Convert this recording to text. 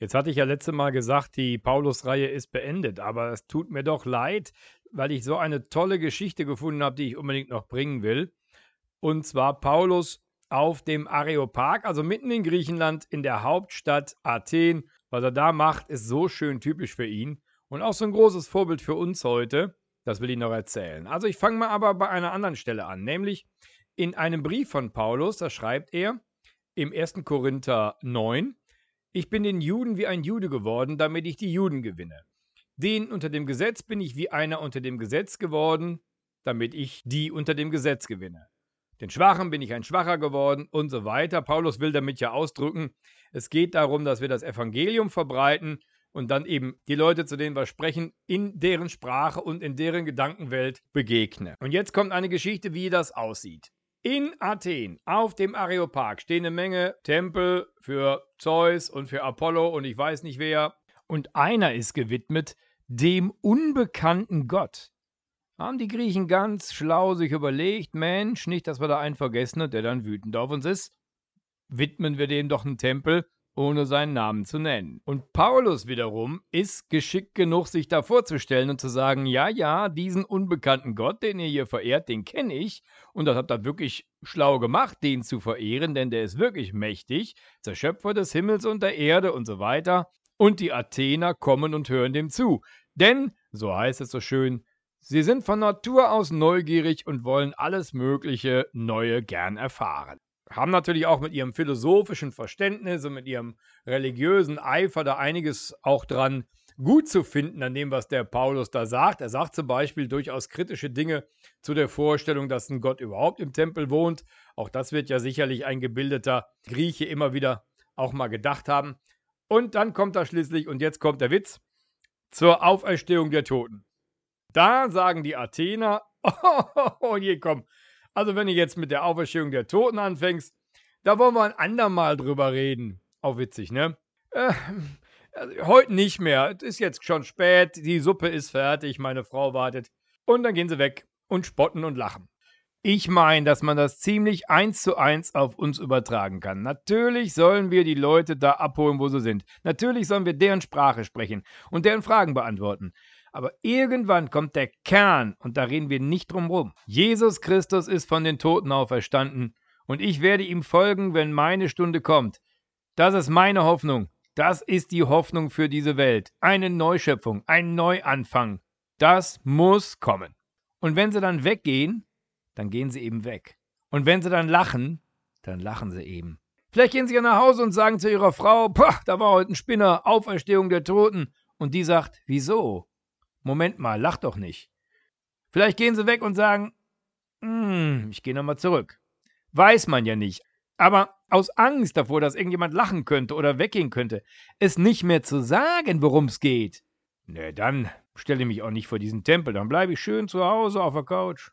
Jetzt hatte ich ja letzte Mal gesagt, die Paulus-Reihe ist beendet, aber es tut mir doch leid, weil ich so eine tolle Geschichte gefunden habe, die ich unbedingt noch bringen will. Und zwar Paulus auf dem Areopag, also mitten in Griechenland, in der Hauptstadt Athen. Was er da macht, ist so schön typisch für ihn und auch so ein großes Vorbild für uns heute. Das will ich noch erzählen. Also ich fange mal aber bei einer anderen Stelle an, nämlich in einem Brief von Paulus, da schreibt er im 1. Korinther 9, ich bin den Juden wie ein Jude geworden, damit ich die Juden gewinne. Den unter dem Gesetz bin ich wie einer unter dem Gesetz geworden, damit ich die unter dem Gesetz gewinne. Den Schwachen bin ich ein Schwacher geworden und so weiter. Paulus will damit ja ausdrücken, es geht darum, dass wir das Evangelium verbreiten und dann eben die Leute, zu denen wir sprechen, in deren Sprache und in deren Gedankenwelt begegnen. Und jetzt kommt eine Geschichte, wie das aussieht. In Athen, auf dem Areopag, stehen eine Menge Tempel für Zeus und für Apollo und ich weiß nicht wer. Und einer ist gewidmet dem unbekannten Gott. Haben die Griechen ganz schlau sich überlegt, Mensch, nicht, dass wir da einen vergessen und der dann wütend auf uns ist. Widmen wir dem doch einen Tempel ohne seinen Namen zu nennen. Und Paulus wiederum ist geschickt genug, sich da vorzustellen und zu sagen, ja, ja, diesen unbekannten Gott, den ihr hier verehrt, den kenne ich. Und das habt ihr wirklich schlau gemacht, den zu verehren, denn der ist wirklich mächtig, Zerschöpfer des Himmels und der Erde und so weiter. Und die Athener kommen und hören dem zu. Denn, so heißt es so schön, sie sind von Natur aus neugierig und wollen alles Mögliche Neue gern erfahren haben natürlich auch mit ihrem philosophischen Verständnis und mit ihrem religiösen Eifer da einiges auch dran gut zu finden an dem, was der Paulus da sagt. Er sagt zum Beispiel durchaus kritische Dinge zu der Vorstellung, dass ein Gott überhaupt im Tempel wohnt. Auch das wird ja sicherlich ein gebildeter Grieche immer wieder auch mal gedacht haben. Und dann kommt er schließlich, und jetzt kommt der Witz, zur Auferstehung der Toten. Da sagen die Athener, oh, oh, oh je, komm, also, wenn du jetzt mit der Auferstehung der Toten anfängst, da wollen wir ein andermal drüber reden. Auch witzig, ne? Äh, also heute nicht mehr. Es ist jetzt schon spät, die Suppe ist fertig, meine Frau wartet. Und dann gehen sie weg und spotten und lachen. Ich meine, dass man das ziemlich eins zu eins auf uns übertragen kann. Natürlich sollen wir die Leute da abholen, wo sie sind. Natürlich sollen wir deren Sprache sprechen und deren Fragen beantworten. Aber irgendwann kommt der Kern und da reden wir nicht drum rum. Jesus Christus ist von den Toten auferstanden und ich werde ihm folgen, wenn meine Stunde kommt. Das ist meine Hoffnung. Das ist die Hoffnung für diese Welt. Eine Neuschöpfung, ein Neuanfang. Das muss kommen. Und wenn sie dann weggehen, dann gehen sie eben weg. Und wenn sie dann lachen, dann lachen sie eben. Vielleicht gehen sie ja nach Hause und sagen zu ihrer Frau, da war heute ein Spinner, Auferstehung der Toten. Und die sagt, wieso? Moment mal, lach doch nicht. Vielleicht gehen sie weg und sagen, hm, ich gehe nochmal zurück. Weiß man ja nicht. Aber aus Angst davor, dass irgendjemand lachen könnte oder weggehen könnte, es nicht mehr zu sagen, worum es geht, ne, dann stelle ich mich auch nicht vor diesen Tempel, dann bleibe ich schön zu Hause auf der Couch.